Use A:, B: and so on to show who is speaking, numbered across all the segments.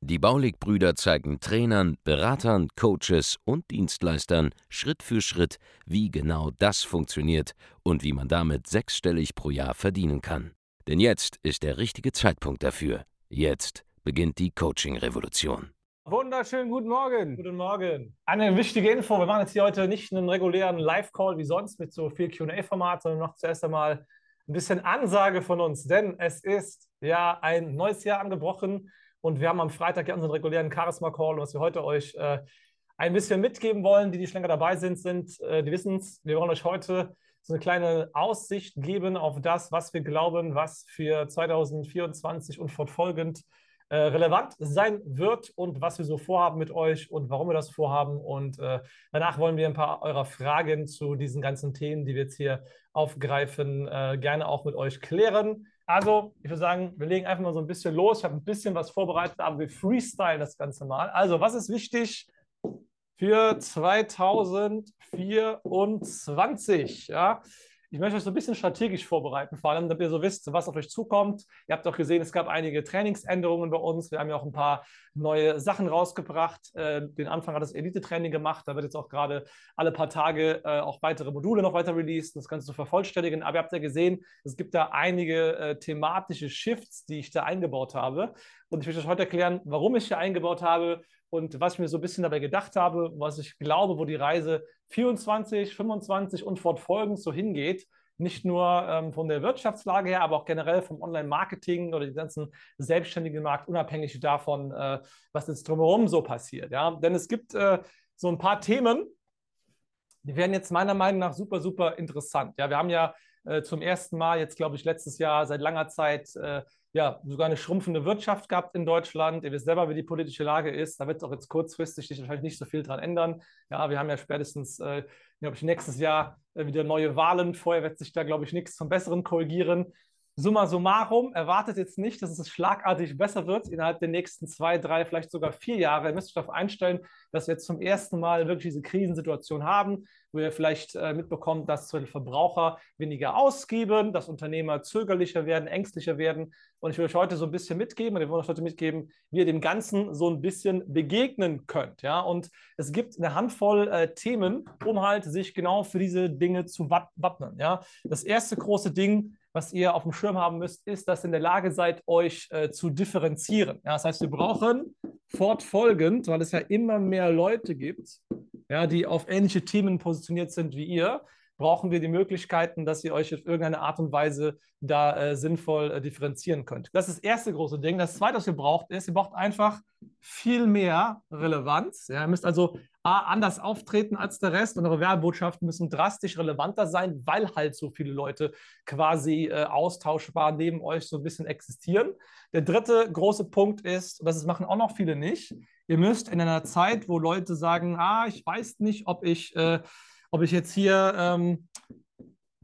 A: Die Baulig-Brüder zeigen Trainern, Beratern, Coaches und Dienstleistern Schritt für Schritt, wie genau das funktioniert und wie man damit sechsstellig pro Jahr verdienen kann. Denn jetzt ist der richtige Zeitpunkt dafür. Jetzt beginnt die Coaching-Revolution.
B: Wunderschönen guten Morgen.
C: Guten Morgen.
B: Eine wichtige Info: Wir machen jetzt hier heute nicht einen regulären Live-Call wie sonst mit so viel QA-Format, sondern noch zuerst einmal ein bisschen Ansage von uns, denn es ist ja ein neues Jahr angebrochen. Und wir haben am Freitag ja unseren regulären Charisma-Call, was wir heute euch äh, ein bisschen mitgeben wollen. Die, die schon länger dabei sind, sind äh, die wissen es. Wir wollen euch heute so eine kleine Aussicht geben auf das, was wir glauben, was für 2024 und fortfolgend äh, relevant sein wird und was wir so vorhaben mit euch und warum wir das vorhaben. Und äh, danach wollen wir ein paar eurer Fragen zu diesen ganzen Themen, die wir jetzt hier aufgreifen, äh, gerne auch mit euch klären. Also, ich würde sagen, wir legen einfach mal so ein bisschen los. Ich habe ein bisschen was vorbereitet, aber wir freestyle das Ganze mal. Also, was ist wichtig für 2024? Ja, ich möchte euch so ein bisschen strategisch vorbereiten, vor allem, damit ihr so wisst, was auf euch zukommt. Ihr habt auch gesehen, es gab einige Trainingsänderungen bei uns. Wir haben ja auch ein paar neue Sachen rausgebracht. Äh, den Anfang hat das Elite-Training gemacht. Da wird jetzt auch gerade alle paar Tage äh, auch weitere Module noch weiter released, das Ganze zu vervollständigen. Aber ihr habt ja gesehen, es gibt da einige äh, thematische Shifts, die ich da eingebaut habe. Und ich möchte euch heute erklären, warum ich hier eingebaut habe und was ich mir so ein bisschen dabei gedacht habe, was ich glaube, wo die Reise 24, 25 und fortfolgend so hingeht. Nicht nur ähm, von der Wirtschaftslage her, aber auch generell vom Online-Marketing oder den ganzen selbstständigen Markt, unabhängig davon, äh, was jetzt drumherum so passiert. Ja? Denn es gibt äh, so ein paar Themen, die werden jetzt meiner Meinung nach super, super interessant. Ja, wir haben ja äh, zum ersten Mal jetzt, glaube ich, letztes Jahr seit langer Zeit äh, ja, sogar eine schrumpfende Wirtschaft gehabt in Deutschland. Ihr wisst selber, wie die politische Lage ist. Da wird es auch jetzt kurzfristig sich wahrscheinlich nicht so viel dran ändern. Ja, wir haben ja spätestens, äh, glaube ich, nächstes Jahr äh, wieder neue Wahlen. Vorher wird sich da, glaube ich, nichts zum Besseren korrigieren. Summa summarum, erwartet jetzt nicht, dass es schlagartig besser wird innerhalb der nächsten zwei, drei, vielleicht sogar vier Jahre. Ihr müsst euch darauf einstellen, dass wir jetzt zum ersten Mal wirklich diese Krisensituation haben, wo ihr vielleicht äh, mitbekommt, dass Verbraucher weniger ausgeben, dass Unternehmer zögerlicher werden, ängstlicher werden. Und ich will euch heute so ein bisschen mitgeben, und wir wollen euch heute mitgeben, wie ihr dem Ganzen so ein bisschen begegnen könnt. Ja? Und es gibt eine Handvoll äh, Themen, um halt sich genau für diese Dinge zu wappnen. Ja? Das erste große Ding, was ihr auf dem Schirm haben müsst, ist, dass ihr in der Lage seid, euch äh, zu differenzieren. Ja, das heißt, wir brauchen fortfolgend, weil es ja immer mehr Leute gibt, ja, die auf ähnliche Themen positioniert sind wie ihr, brauchen wir die Möglichkeiten, dass ihr euch auf irgendeine Art und Weise da äh, sinnvoll äh, differenzieren könnt. Das ist das erste große Ding. Das zweite, was ihr braucht, ist, ihr braucht einfach viel mehr Relevanz. Ja, ihr müsst also A, anders auftreten als der Rest und eure Werbotschaften müssen drastisch relevanter sein, weil halt so viele Leute quasi äh, austauschbar neben euch so ein bisschen existieren. Der dritte große Punkt ist, und das machen auch noch viele nicht, ihr müsst in einer Zeit, wo Leute sagen, ah, ich weiß nicht, ob ich äh, ob ich jetzt hier ähm,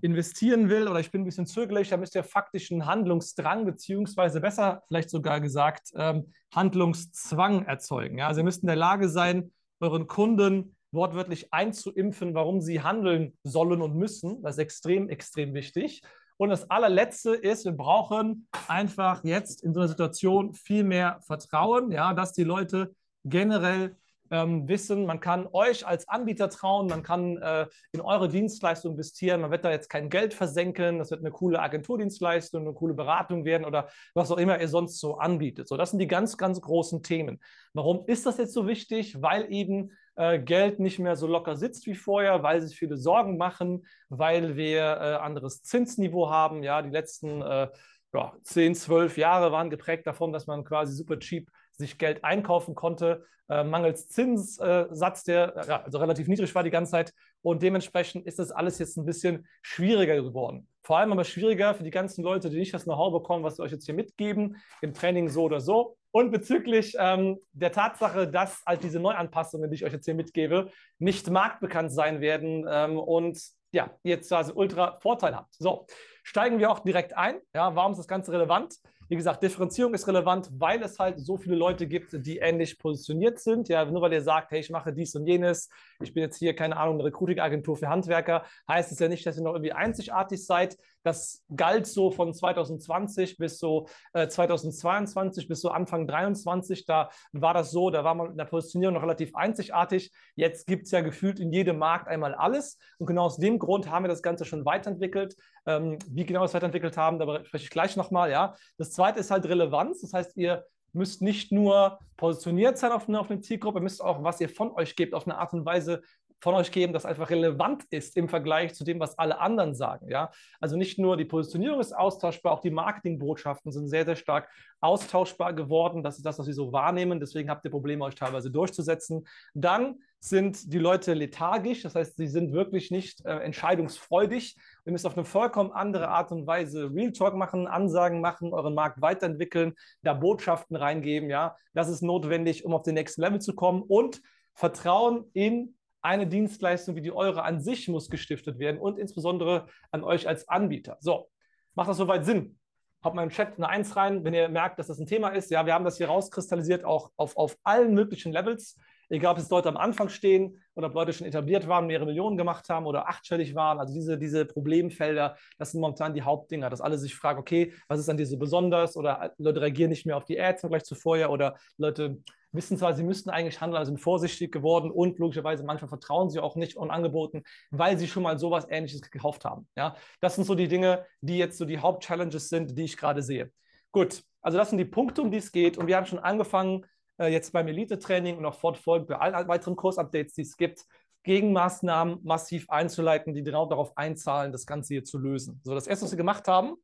B: investieren will oder ich bin ein bisschen zögerlich, da müsst ihr faktisch einen Handlungsdrang beziehungsweise besser vielleicht sogar gesagt ähm, Handlungszwang erzeugen. Ja? Also ihr müsst in der Lage sein, euren Kunden wortwörtlich einzuimpfen, warum sie handeln sollen und müssen. Das ist extrem, extrem wichtig. Und das allerletzte ist, wir brauchen einfach jetzt in so einer Situation viel mehr Vertrauen, ja, dass die Leute generell ähm, wissen, man kann euch als Anbieter trauen, man kann äh, in eure Dienstleistung investieren, man wird da jetzt kein Geld versenken, das wird eine coole Agenturdienstleistung, eine coole Beratung werden oder was auch immer ihr sonst so anbietet. So, das sind die ganz, ganz großen Themen. Warum ist das jetzt so wichtig? Weil eben äh, Geld nicht mehr so locker sitzt wie vorher, weil sich viele Sorgen machen, weil wir äh, anderes Zinsniveau haben. Ja, die letzten äh, ja, 10, 12 Jahre waren geprägt davon, dass man quasi super cheap sich Geld einkaufen konnte, äh, mangels Zinssatz, der ja, also relativ niedrig war die ganze Zeit. Und dementsprechend ist das alles jetzt ein bisschen schwieriger geworden. Vor allem aber schwieriger für die ganzen Leute, die nicht das Know-how bekommen, was wir euch jetzt hier mitgeben, im Training so oder so. Und bezüglich ähm, der Tatsache, dass halt diese Neuanpassungen, die ich euch jetzt hier mitgebe, nicht marktbekannt sein werden ähm, und ja, jetzt also ultra vorteilhaft. So, steigen wir auch direkt ein. Ja, warum ist das Ganze relevant? Wie gesagt, Differenzierung ist relevant, weil es halt so viele Leute gibt, die ähnlich positioniert sind. Ja, nur weil ihr sagt, hey, ich mache dies und jenes, ich bin jetzt hier, keine Ahnung, eine Recruiting-Agentur für Handwerker, heißt es ja nicht, dass ihr noch irgendwie einzigartig seid. Das galt so von 2020 bis so äh, 2022 bis so Anfang 2023. Da war das so, da war man in der Positionierung noch relativ einzigartig. Jetzt gibt es ja gefühlt in jedem Markt einmal alles. Und genau aus dem Grund haben wir das Ganze schon weiterentwickelt. Ähm, wie genau wir es weiterentwickelt haben, darüber spreche ich gleich nochmal. Ja. Das zweite ist halt Relevanz. Das heißt, ihr müsst nicht nur positioniert sein auf eine, auf eine Zielgruppe, ihr müsst auch, was ihr von euch gebt, auf eine Art und Weise von euch geben, das einfach relevant ist im Vergleich zu dem, was alle anderen sagen. Ja? Also nicht nur die Positionierung ist austauschbar, auch die Marketingbotschaften sind sehr, sehr stark austauschbar geworden. Das ist das, was wir so wahrnehmen. Deswegen habt ihr Probleme, euch teilweise durchzusetzen. Dann sind die Leute lethargisch, das heißt, sie sind wirklich nicht äh, entscheidungsfreudig. Ihr müsst auf eine vollkommen andere Art und Weise Real Talk machen, Ansagen machen, euren Markt weiterentwickeln, da Botschaften reingeben. Ja, das ist notwendig, um auf den nächsten Level zu kommen und Vertrauen in eine Dienstleistung wie die eure an sich muss gestiftet werden und insbesondere an euch als Anbieter. So, macht das soweit Sinn? Haut mal im Chat eine Eins rein, wenn ihr merkt, dass das ein Thema ist. Ja, wir haben das hier rauskristallisiert, auch auf, auf allen möglichen Levels. Egal, ob es Leute am Anfang stehen oder ob Leute schon etabliert waren, mehrere Millionen gemacht haben oder achtstellig waren. Also diese, diese Problemfelder, das sind momentan die Hauptdinger, dass alle sich fragen, okay, was ist an diese besonders? Oder Leute reagieren nicht mehr auf die Ads im Vergleich zu vorher oder Leute wissen zwar, sie müssten eigentlich handeln, also sind vorsichtig geworden und logischerweise manchmal vertrauen sie auch nicht an Angeboten, weil sie schon mal sowas Ähnliches gekauft haben. Ja, das sind so die Dinge, die jetzt so die Hauptchallenges sind, die ich gerade sehe. Gut, also das sind die Punkte, um die es geht und wir haben schon angefangen, äh, jetzt beim Elite-Training und auch fortfolgend bei allen weiteren Kursupdates, die es gibt, Gegenmaßnahmen massiv einzuleiten, die genau darauf einzahlen, das Ganze hier zu lösen. So, das erste, was wir gemacht haben,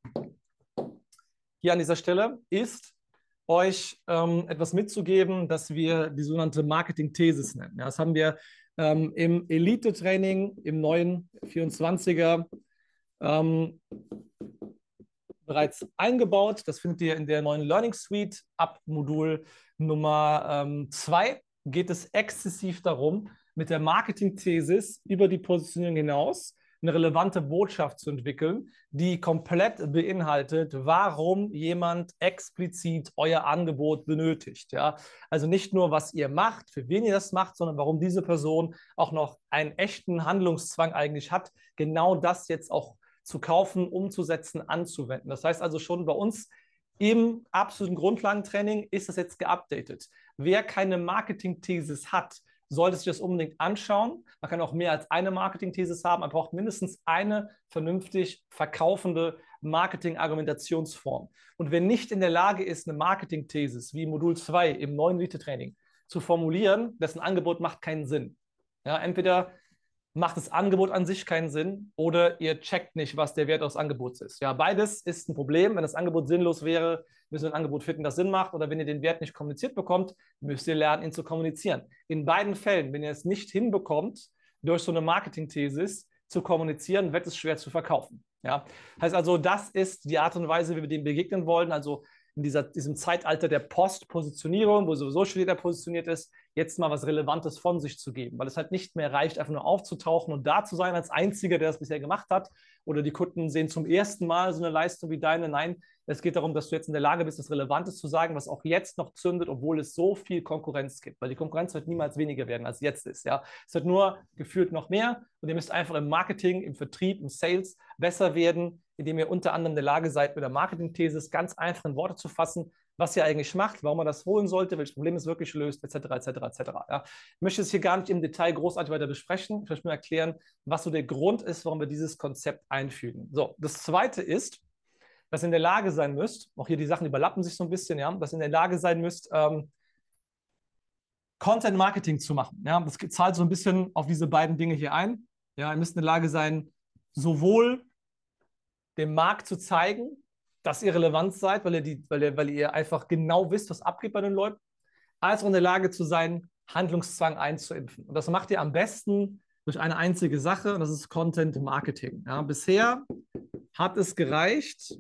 B: hier an dieser Stelle, ist, euch ähm, etwas mitzugeben, dass wir die sogenannte Marketing-Thesis nennen. Ja, das haben wir ähm, im Elite-Training, im neuen 24er, ähm, bereits eingebaut. Das findet ihr in der neuen Learning Suite. Ab Modul Nummer 2 ähm, geht es exzessiv darum, mit der Marketing-Thesis über die Positionierung hinaus eine relevante Botschaft zu entwickeln, die komplett beinhaltet, warum jemand explizit euer Angebot benötigt. Ja? Also nicht nur, was ihr macht, für wen ihr das macht, sondern warum diese Person auch noch einen echten Handlungszwang eigentlich hat, genau das jetzt auch zu kaufen, umzusetzen, anzuwenden. Das heißt also schon bei uns im absoluten Grundlagentraining ist das jetzt geupdatet. Wer keine Marketing-Thesis hat, sollte sich das unbedingt anschauen. Man kann auch mehr als eine Marketing-Thesis haben. Man braucht mindestens eine vernünftig verkaufende Marketing-Argumentationsform. Und wer nicht in der Lage ist, eine Marketing-Thesis wie Modul 2 im neuen Elite-Training zu formulieren, dessen Angebot macht keinen Sinn. Ja, entweder macht das Angebot an sich keinen Sinn oder ihr checkt nicht, was der Wert des Angebots ist. Ja, beides ist ein Problem. Wenn das Angebot sinnlos wäre, müsst ihr ein Angebot finden, das Sinn macht. Oder wenn ihr den Wert nicht kommuniziert bekommt, müsst ihr lernen, ihn zu kommunizieren. In beiden Fällen, wenn ihr es nicht hinbekommt, durch so eine Marketing-Thesis zu kommunizieren, wird es schwer zu verkaufen. Ja, heißt also, das ist die Art und Weise, wie wir dem begegnen wollen. Also in dieser, diesem Zeitalter der Postpositionierung, wo sowieso schon jeder positioniert ist, jetzt mal was Relevantes von sich zu geben, weil es halt nicht mehr reicht, einfach nur aufzutauchen und da zu sein als Einziger, der das bisher gemacht hat. Oder die Kunden sehen zum ersten Mal so eine Leistung wie deine. Nein, es geht darum, dass du jetzt in der Lage bist, das Relevantes zu sagen, was auch jetzt noch zündet, obwohl es so viel Konkurrenz gibt. Weil die Konkurrenz wird niemals weniger werden, als jetzt ist. Ja? Es wird nur gefühlt noch mehr und ihr müsst einfach im Marketing, im Vertrieb, im Sales besser werden, indem ihr unter anderem in der Lage seid, mit der Marketing-Thesis ganz einfach in Worte zu fassen, was ihr eigentlich macht, warum man das holen sollte, welches Problem es wirklich löst, etc., etc., etc. Ja. Ich möchte es hier gar nicht im Detail großartig weiter besprechen. Ich möchte nur erklären, was so der Grund ist, warum wir dieses Konzept einfügen. So, das Zweite ist, dass ihr in der Lage sein müsst, auch hier die Sachen überlappen sich so ein bisschen, ja, dass ihr in der Lage sein müsst, ähm, Content Marketing zu machen. Ja, das zahlt so ein bisschen auf diese beiden Dinge hier ein. Ja, ihr müsst in der Lage sein, sowohl dem Markt zu zeigen, dass ihr relevant seid, weil ihr, die, weil, ihr, weil ihr einfach genau wisst, was abgeht bei den Leuten, als auch in der Lage zu sein, Handlungszwang einzuimpfen. Und das macht ihr am besten durch eine einzige Sache, und das ist Content Marketing. Ja, bisher hat es gereicht,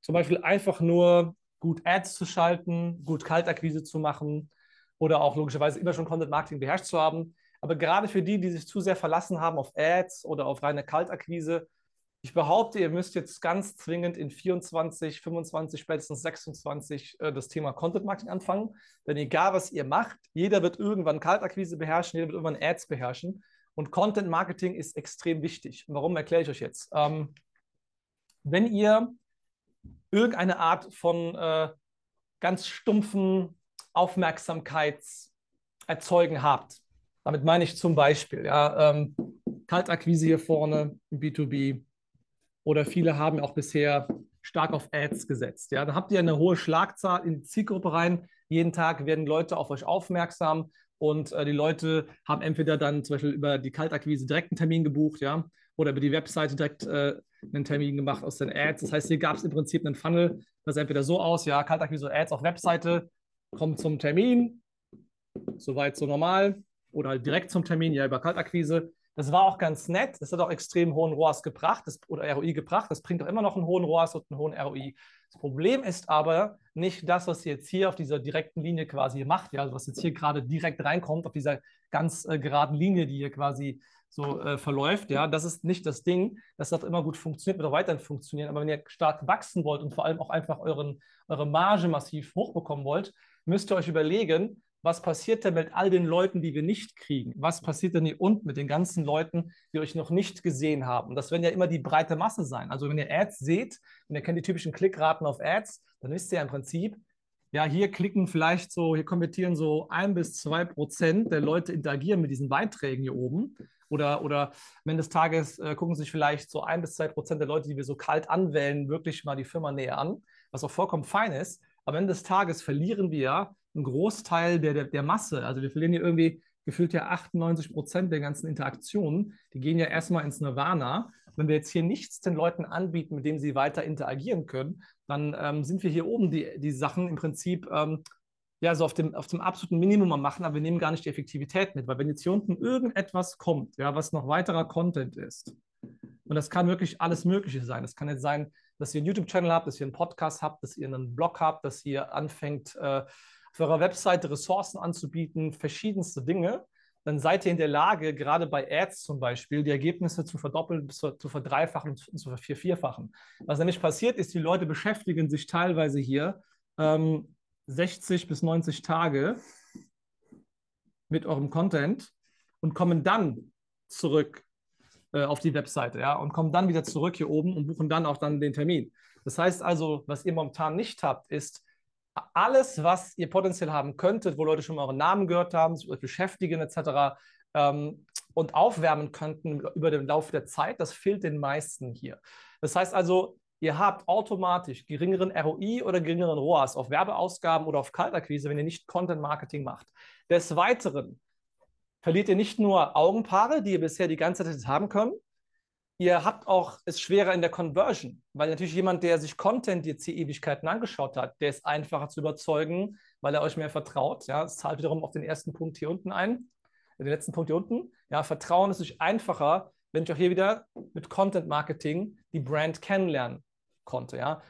B: zum Beispiel einfach nur gut Ads zu schalten, gut Kaltakquise zu machen oder auch logischerweise immer schon Content Marketing beherrscht zu haben. Aber gerade für die, die sich zu sehr verlassen haben auf Ads oder auf reine Kaltakquise, ich behaupte, ihr müsst jetzt ganz zwingend in 24, 25, spätestens 26 äh, das Thema Content Marketing anfangen. Denn egal, was ihr macht, jeder wird irgendwann Kaltakquise beherrschen, jeder wird irgendwann Ads beherrschen. Und Content Marketing ist extrem wichtig. warum erkläre ich euch jetzt? Ähm, wenn ihr irgendeine Art von äh, ganz stumpfen Aufmerksamkeitserzeugen habt, damit meine ich zum Beispiel ja, ähm, Kaltakquise hier vorne im B2B, oder viele haben auch bisher stark auf Ads gesetzt. Ja, dann habt ihr eine hohe Schlagzahl in die Zielgruppe rein. Jeden Tag werden Leute auf euch aufmerksam und äh, die Leute haben entweder dann zum Beispiel über die Kaltakquise direkt einen Termin gebucht, ja, oder über die Webseite direkt äh, einen Termin gemacht aus den Ads. Das heißt, hier gab es im Prinzip einen Funnel, das sah entweder so aus, ja, Kaltakquise Ads auf Webseite, kommt zum Termin, soweit so normal, oder direkt zum Termin, ja, über Kaltakquise. Das war auch ganz nett. Das hat auch extrem hohen ROAS gebracht das, oder ROI gebracht. Das bringt auch immer noch einen hohen ROAS und einen hohen ROI. Das Problem ist aber nicht das, was ihr jetzt hier auf dieser direkten Linie quasi macht, ja, also was jetzt hier gerade direkt reinkommt, auf dieser ganz äh, geraden Linie, die hier quasi so äh, verläuft. Ja, das ist nicht das Ding. Das darf immer gut funktionieren, wird auch weiterhin funktionieren. Aber wenn ihr stark wachsen wollt und vor allem auch einfach euren, eure Marge massiv hochbekommen wollt, müsst ihr euch überlegen, was passiert denn mit all den Leuten, die wir nicht kriegen? Was passiert denn hier unten mit den ganzen Leuten, die euch noch nicht gesehen haben? Das werden ja immer die breite Masse sein. Also wenn ihr Ads seht, und ihr kennt die typischen Klickraten auf Ads, dann wisst ihr ja im Prinzip, ja, hier klicken vielleicht so, hier konvertieren so ein bis zwei Prozent der Leute interagieren mit diesen Beiträgen hier oben. Oder, oder am Ende des Tages äh, gucken sich vielleicht so ein bis zwei Prozent der Leute, die wir so kalt anwählen, wirklich mal die Firma näher an, was auch vollkommen fein ist. Am Ende des Tages verlieren wir einen Großteil der, der, der Masse. Also wir verlieren hier irgendwie gefühlt ja 98 Prozent der ganzen Interaktionen. Die gehen ja erstmal ins Nirvana. Wenn wir jetzt hier nichts den Leuten anbieten, mit dem sie weiter interagieren können, dann ähm, sind wir hier oben die, die Sachen im Prinzip ähm, ja so auf dem, auf dem absoluten Minimum am machen, aber wir nehmen gar nicht die Effektivität mit. Weil wenn jetzt hier unten irgendetwas kommt, ja, was noch weiterer Content ist, und das kann wirklich alles Mögliche sein. Das kann jetzt sein, dass ihr einen YouTube-Channel habt, dass ihr einen Podcast habt, dass ihr einen Blog habt, dass ihr anfängt, äh, auf eurer Webseite Ressourcen anzubieten, verschiedenste Dinge, dann seid ihr in der Lage, gerade bei Ads zum Beispiel, die Ergebnisse zu verdoppeln, zu, zu verdreifachen und zu vervierfachen. Was nämlich passiert ist, die Leute beschäftigen sich teilweise hier ähm, 60 bis 90 Tage mit eurem Content und kommen dann zurück äh, auf die Webseite, ja, und kommen dann wieder zurück hier oben und buchen dann auch dann den Termin. Das heißt also, was ihr momentan nicht habt, ist alles, was ihr potenziell haben könntet, wo Leute schon mal euren Namen gehört haben, sich beschäftigen etc. Ähm, und aufwärmen könnten über den Lauf der Zeit, das fehlt den meisten hier. Das heißt also, ihr habt automatisch geringeren ROI oder geringeren ROAS auf Werbeausgaben oder auf Kaltakquise, wenn ihr nicht Content Marketing macht. Des Weiteren verliert ihr nicht nur Augenpaare, die ihr bisher die ganze Zeit haben können, ihr habt auch es schwerer in der Conversion, weil natürlich jemand, der sich Content jetzt hier Ewigkeiten angeschaut hat, der ist einfacher zu überzeugen, weil er euch mehr vertraut. Ja, es zahlt wiederum auf den ersten Punkt hier unten ein, den letzten Punkt hier unten. Ja, Vertrauen ist natürlich einfacher, wenn ich auch hier wieder mit Content Marketing die Brand kennenlernen konnte. Ja.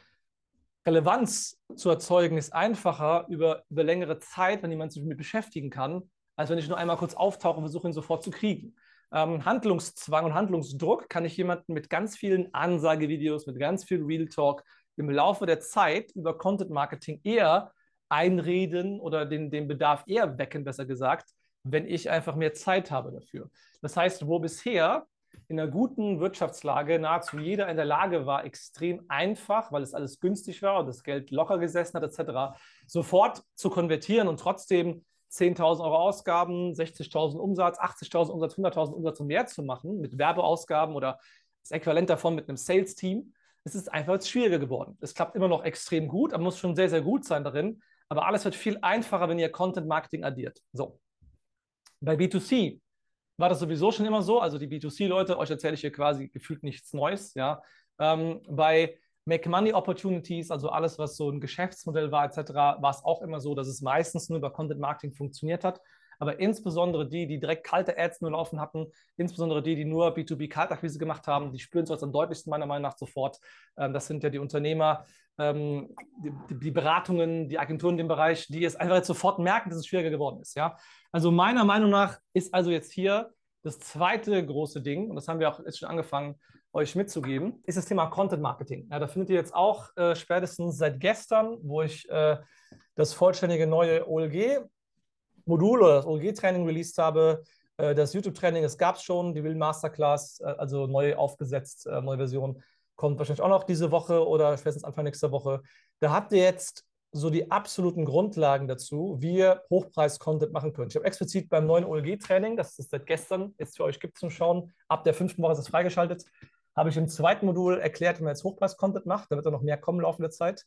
B: Relevanz zu erzeugen ist einfacher über, über längere Zeit, wenn jemand sich damit beschäftigen kann, als wenn ich nur einmal kurz auftauche und versuche, ihn sofort zu kriegen ähm, Handlungszwang und Handlungsdruck kann ich jemanden mit ganz vielen Ansagevideos, mit ganz viel Real Talk im Laufe der Zeit über Content Marketing eher einreden oder den, den Bedarf eher wecken, besser gesagt, wenn ich einfach mehr Zeit habe dafür. Das heißt, wo bisher in einer guten Wirtschaftslage nahezu jeder in der Lage war, extrem einfach, weil es alles günstig war und das Geld locker gesessen hat, etc., sofort zu konvertieren und trotzdem 10.000 Euro Ausgaben, 60.000 Umsatz, 80.000 Umsatz, 100.000 Umsatz und mehr zu machen mit Werbeausgaben oder das Äquivalent davon mit einem Sales-Team, es ist einfach schwieriger geworden. Es klappt immer noch extrem gut, aber muss schon sehr, sehr gut sein darin. Aber alles wird viel einfacher, wenn ihr Content-Marketing addiert. So. Bei B2C war das sowieso schon immer so. Also die B2C-Leute, euch erzähle ich hier quasi gefühlt nichts Neues. Ja. Ähm, bei Make Money Opportunities, also alles, was so ein Geschäftsmodell war, etc., war es auch immer so, dass es meistens nur über Content Marketing funktioniert hat. aber insbesondere die, die direkt kalte Ads nur laufen hatten, insbesondere die, die nur B2B-Kaltakquise gemacht haben, die spüren es am deutlichsten meiner Meinung nach sofort. Ähm, das sind ja die Unternehmer, ähm, die, Beratungen, die Agenturen in dem Bereich, die es einfach jetzt sofort merken, dass es schwieriger geworden ist. Also meiner Meinung nach ist also jetzt hier das zweite große Ding, und das haben wir auch jetzt schon angefangen, euch mitzugeben, ist das Thema Content Marketing. Ja, da findet ihr jetzt auch äh, spätestens seit gestern, wo ich äh, das vollständige neue OLG-Modul oder das OLG-Training released habe. Äh, das YouTube-Training, es gab es schon, die Will Masterclass, äh, also neu aufgesetzt, äh, neue Version, kommt wahrscheinlich auch noch diese Woche oder spätestens Anfang nächster Woche. Da habt ihr jetzt so die absoluten Grundlagen dazu, wie ihr Hochpreis-Content machen könnt. Ich habe explizit beim neuen OLG-Training, das ist seit gestern, jetzt für euch gibt zum Schauen, ab der fünften Woche ist es freigeschaltet, habe ich im zweiten Modul erklärt, wie man jetzt Hochpreis-Content macht. Da wird dann noch mehr kommen im Laufe der Zeit.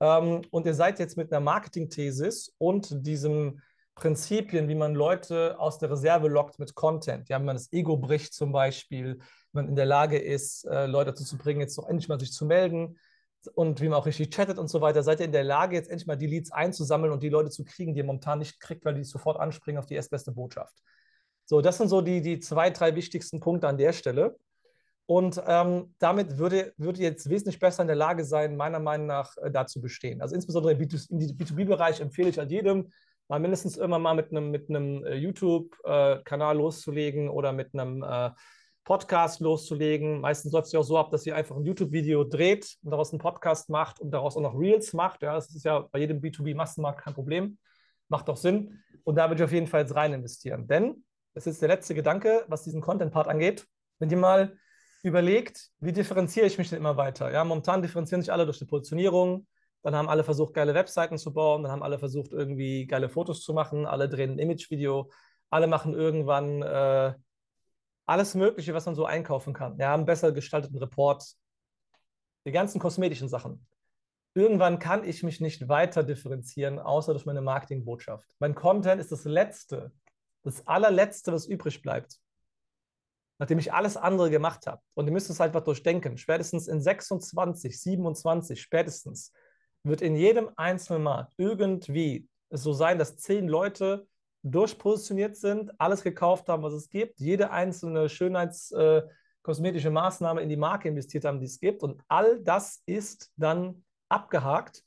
B: Ähm, und ihr seid jetzt mit einer Marketing-Thesis und diesem Prinzipien, wie man Leute aus der Reserve lockt mit Content. Ja, wenn man das Ego bricht zum Beispiel, wenn man in der Lage ist, äh, Leute dazu zu bringen, jetzt doch endlich mal sich zu melden und wie man auch richtig chattet und so weiter, seid ihr in der Lage, jetzt endlich mal die Leads einzusammeln und die Leute zu kriegen, die ihr momentan nicht kriegt, weil die sofort anspringen auf die erstbeste Botschaft. So, das sind so die, die zwei, drei wichtigsten Punkte an der Stelle. Und ähm, damit würde, würde jetzt wesentlich besser in der Lage sein, meiner Meinung nach äh, da zu bestehen. Also insbesondere im B2B-Bereich empfehle ich halt jedem, mal mindestens immer mal mit einem, mit einem äh, YouTube-Kanal äh, loszulegen oder mit einem äh, Podcast loszulegen. Meistens läuft es ja auch so ab, dass ihr einfach ein YouTube-Video dreht und daraus einen Podcast macht und daraus auch noch Reels macht. Ja, das ist ja bei jedem B2B-Massenmarkt kein Problem. Macht doch Sinn. Und da würde ich auf jeden Fall jetzt rein investieren. Denn, das ist der letzte Gedanke, was diesen Content-Part angeht. Wenn ihr mal überlegt, wie differenziere ich mich denn immer weiter? Ja, momentan differenzieren sich alle durch die Positionierung. Dann haben alle versucht, geile Webseiten zu bauen. Dann haben alle versucht, irgendwie geile Fotos zu machen. Alle drehen ein Image-Video. Alle machen irgendwann äh, alles Mögliche, was man so einkaufen kann. Ja, einen besser gestalteten Report. Die ganzen kosmetischen Sachen. Irgendwann kann ich mich nicht weiter differenzieren, außer durch meine Marketingbotschaft. Mein Content ist das Letzte, das allerletzte, was übrig bleibt nachdem ich alles andere gemacht habe. Und ihr müsst es einfach durchdenken. Spätestens in 26, 27, spätestens wird in jedem einzelnen Markt irgendwie so sein, dass zehn Leute durchpositioniert sind, alles gekauft haben, was es gibt, jede einzelne schönheitskosmetische äh, Maßnahme in die Marke investiert haben, die es gibt. Und all das ist dann abgehakt.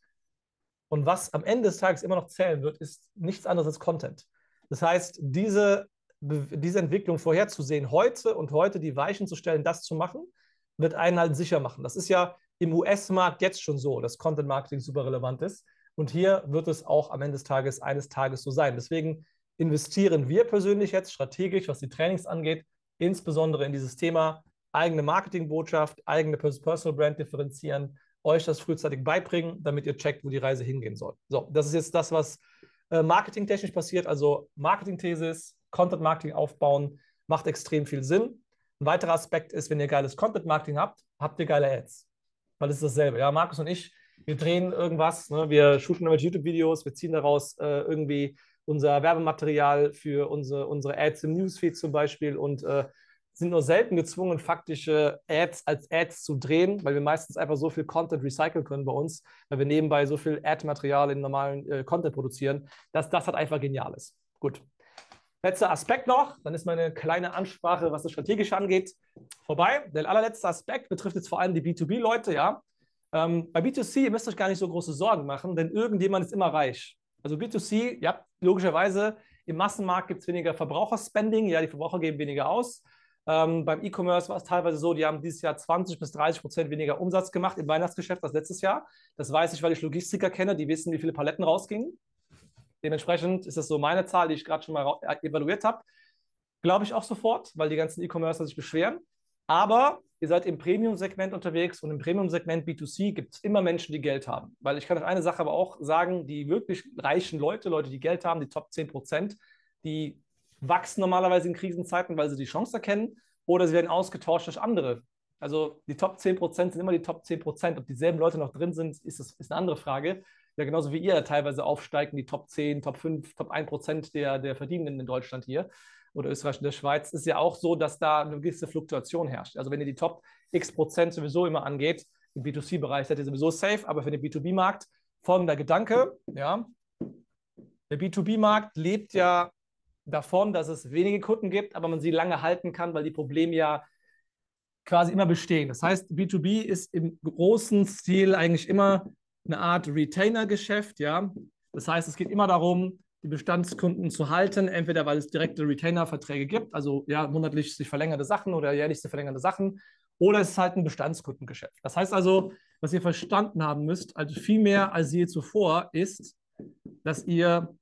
B: Und was am Ende des Tages immer noch zählen wird, ist nichts anderes als Content. Das heißt, diese diese Entwicklung vorherzusehen, heute und heute die Weichen zu stellen, das zu machen, wird einen halt sicher machen. Das ist ja im US-Markt jetzt schon so, dass Content Marketing super relevant ist. Und hier wird es auch am Ende des Tages eines Tages so sein. Deswegen investieren wir persönlich jetzt strategisch, was die Trainings angeht, insbesondere in dieses Thema eigene Marketingbotschaft, eigene Personal Brand differenzieren, euch das frühzeitig beibringen, damit ihr checkt, wo die Reise hingehen soll. So, das ist jetzt das, was äh, marketingtechnisch passiert, also Marketing-Thesis, Content Marketing aufbauen, macht extrem viel Sinn. Ein weiterer Aspekt ist, wenn ihr geiles Content Marketing habt, habt ihr geile Ads. Weil es ist dasselbe. Ja, Markus und ich, wir drehen irgendwas, ne? wir shooten irgendwelche YouTube-Videos, wir ziehen daraus äh, irgendwie unser Werbematerial für unsere, unsere Ads im Newsfeed zum Beispiel und äh, sind nur selten gezwungen, faktische Ads als Ads zu drehen, weil wir meistens einfach so viel Content recyceln können bei uns, weil wir nebenbei so viel Ad-Material in normalen äh, Content produzieren, dass das halt einfach genial ist. Gut. Letzter Aspekt noch, dann ist meine kleine Ansprache, was das Strategische angeht, vorbei. Der allerletzte Aspekt betrifft jetzt vor allem die B2B-Leute, ja. Ähm, bei B2C, ihr müsst euch gar nicht so große Sorgen machen, denn irgendjemand ist immer reich. Also B2C, ja, logischerweise, im Massenmarkt gibt es weniger Verbraucherspending, ja, die Verbraucher geben weniger aus. Ähm, beim E-Commerce war es teilweise so, die haben dieses Jahr 20 bis 30 Prozent weniger Umsatz gemacht im Weihnachtsgeschäft als letztes Jahr. Das weiß ich, weil ich Logistiker kenne, die wissen, wie viele Paletten rausgingen. Dementsprechend ist das so meine Zahl, die ich gerade schon mal äh, evaluiert habe. Glaube ich auch sofort, weil die ganzen E-Commercer sich beschweren. Aber ihr seid im Premium-Segment unterwegs und im Premium-Segment B2C gibt es immer Menschen, die Geld haben. Weil ich kann euch eine Sache aber auch sagen, die wirklich reichen Leute, Leute, die Geld haben, die Top 10 Prozent, die wachsen normalerweise in Krisenzeiten, weil sie die Chance erkennen oder sie werden ausgetauscht durch andere. Also die Top 10 Prozent sind immer die Top 10 Prozent. Ob dieselben Leute noch drin sind, ist, ist eine andere Frage ja genauso wie ihr teilweise aufsteigt in die Top 10, Top 5, Top 1 Prozent der, der Verdienenden in Deutschland hier oder Österreich und der Schweiz, ist ja auch so, dass da eine gewisse Fluktuation herrscht. Also wenn ihr die Top X Prozent sowieso immer angeht, im B2C-Bereich seid ihr sowieso safe, aber für den B2B-Markt folgender Gedanke, ja, der B2B-Markt lebt ja davon, dass es wenige Kunden gibt, aber man sie lange halten kann, weil die Probleme ja quasi immer bestehen. Das heißt, B2B ist im großen Stil eigentlich immer eine Art Retainer-Geschäft, ja. Das heißt, es geht immer darum, die Bestandskunden zu halten, entweder weil es direkte Retainer-Verträge gibt, also ja, monatlich sich verlängerte Sachen oder jährlich sich verlängerte Sachen, oder es ist halt ein Bestandskundengeschäft. Das heißt also, was ihr verstanden haben müsst, also viel mehr als je zuvor, ist, dass ihr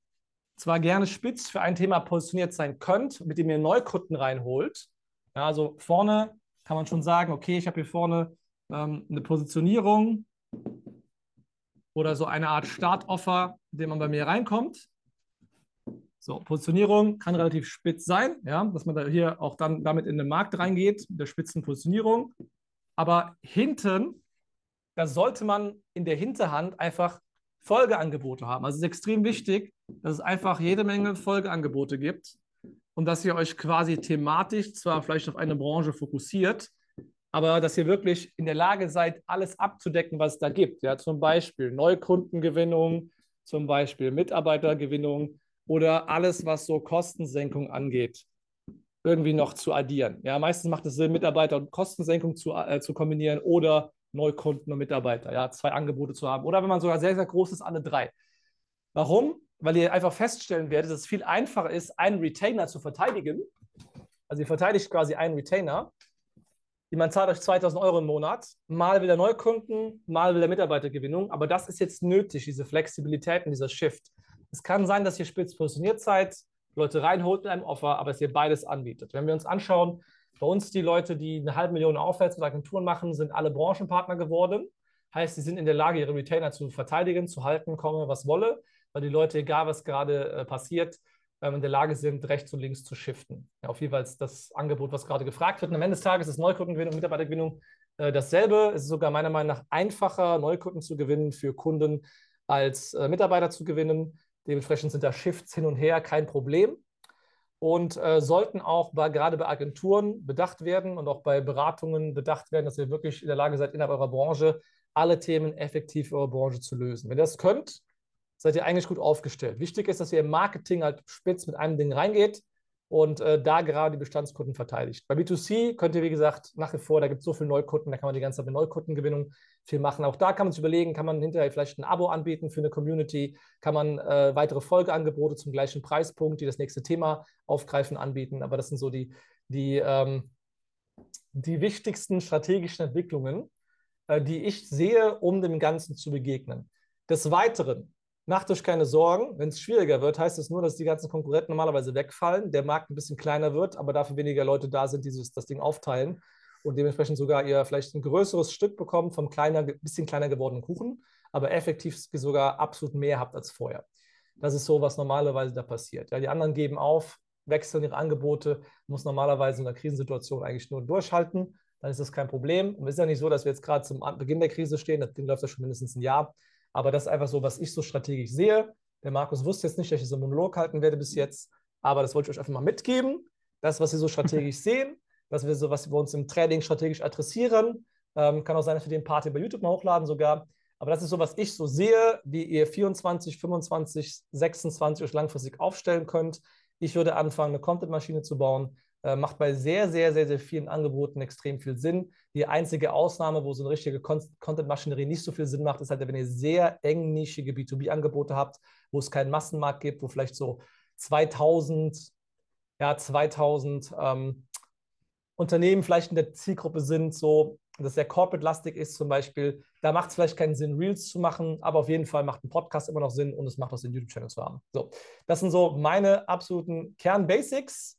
B: zwar gerne spitz für ein Thema positioniert sein könnt, mit dem ihr Neukunden reinholt. Ja, also vorne kann man schon sagen, okay, ich habe hier vorne ähm, eine Positionierung oder so eine Art Startoffer, in dem man bei mir reinkommt. So, Positionierung kann relativ spitz sein, ja, dass man da hier auch dann damit in den Markt reingeht, mit der spitzen Positionierung. Aber hinten, da sollte man in der Hinterhand einfach Folgeangebote haben. Also es ist extrem wichtig, dass es einfach jede Menge Folgeangebote gibt und dass ihr euch quasi thematisch zwar vielleicht auf eine Branche fokussiert, aber dass ihr wirklich in der Lage seid, alles abzudecken, was es da gibt. Ja, zum Beispiel Neukundengewinnung, zum Beispiel Mitarbeitergewinnung oder alles, was so Kostensenkung angeht, irgendwie noch zu addieren. Ja, meistens macht es Sinn, Mitarbeiter und Kostensenkung zu, äh, zu kombinieren oder Neukunden und Mitarbeiter. Ja, zwei Angebote zu haben. Oder wenn man sogar sehr, sehr groß ist, alle drei. Warum? weil ihr einfach feststellen werdet, dass es viel einfacher ist, einen Retainer zu verteidigen. Also ihr verteidigt quasi einen Retainer. Jemand zahlt euch 2000 Euro im Monat, mal will der Neukunden, mal will der Mitarbeitergewinnung. Aber das ist jetzt nötig, diese Flexibilität und dieser Shift. Es kann sein, dass ihr spitz positioniert seid, Leute reinholt mit einem Offer, aber dass ihr beides anbietet. Wenn wir uns anschauen, bei uns die Leute, die eine halbe Million aufwärts mit Agenturen machen, sind alle Branchenpartner geworden. Heißt, sie sind in der Lage, ihre Retainer zu verteidigen, zu halten, komme was wolle weil die Leute, egal was gerade äh, passiert, in der Lage sind, rechts und links zu shiften. Ja, auf jeweils das Angebot, was gerade gefragt wird. Und am Ende des Tages ist Neukundengewinnung und Mitarbeitergewinnung äh, dasselbe. Es ist sogar meiner Meinung nach einfacher, Neukunden zu gewinnen für Kunden als äh, Mitarbeiter zu gewinnen. Dementsprechend sind da Shifts hin und her kein Problem und äh, sollten auch bei, gerade bei Agenturen bedacht werden und auch bei Beratungen bedacht werden, dass ihr wirklich in der Lage seid, innerhalb eurer Branche alle Themen effektiv für eure Branche zu lösen. Wenn ihr das könnt, seid ihr eigentlich gut aufgestellt. Wichtig ist, dass ihr im Marketing halt spitz mit einem Ding reingeht und äh, da gerade die Bestandskunden verteidigt. Bei B2C könnt ihr, wie gesagt, nach wie vor, da gibt es so viele Neukunden, da kann man die ganze Zeit mit Neukundengewinnung viel machen. Auch da kann man sich überlegen, kann man hinterher vielleicht ein Abo anbieten für eine Community, kann man äh, weitere Folgeangebote zum gleichen Preispunkt, die das nächste Thema aufgreifen, anbieten. Aber das sind so die, die, ähm, die wichtigsten strategischen Entwicklungen, äh, die ich sehe, um dem Ganzen zu begegnen. Des Weiteren Macht euch keine Sorgen. Wenn es schwieriger wird, heißt es nur, dass die ganzen Konkurrenten normalerweise wegfallen, der Markt ein bisschen kleiner wird, aber dafür weniger Leute da sind, die das Ding aufteilen und dementsprechend sogar ihr vielleicht ein größeres Stück bekommt vom kleiner, bisschen kleiner gewordenen Kuchen, aber effektiv sogar absolut mehr habt als vorher. Das ist so, was normalerweise da passiert. Ja, die anderen geben auf, wechseln ihre Angebote, muss normalerweise in einer Krisensituation eigentlich nur durchhalten. Dann ist das kein Problem. Und es ist ja nicht so, dass wir jetzt gerade zum Beginn der Krise stehen. Das Ding läuft ja schon mindestens ein Jahr. Aber das ist einfach so, was ich so strategisch sehe. Der Markus wusste jetzt nicht, dass ich so einen Monolog halten werde bis jetzt, aber das wollte ich euch einfach mal mitgeben. Das, was wir so strategisch sehen, was wir so, was wir uns im Training strategisch adressieren. Ähm, kann auch sein, dass wir den Party bei YouTube mal hochladen sogar. Aber das ist so, was ich so sehe, wie ihr 24, 25, 26 euch langfristig aufstellen könnt. Ich würde anfangen, eine Content-Maschine zu bauen, macht bei sehr, sehr, sehr, sehr vielen Angeboten extrem viel Sinn. Die einzige Ausnahme, wo so eine richtige Content-Maschinerie nicht so viel Sinn macht, ist halt, wenn ihr sehr eng nischige B2B-Angebote habt, wo es keinen Massenmarkt gibt, wo vielleicht so 2000, ja, 2000 ähm, Unternehmen vielleicht in der Zielgruppe sind, so, dass sehr corporate-lastig ist zum Beispiel. Da macht es vielleicht keinen Sinn, Reels zu machen, aber auf jeden Fall macht ein Podcast immer noch Sinn und es macht auch Sinn, YouTube-Channel zu haben. So, das sind so meine absoluten Kern-Basics.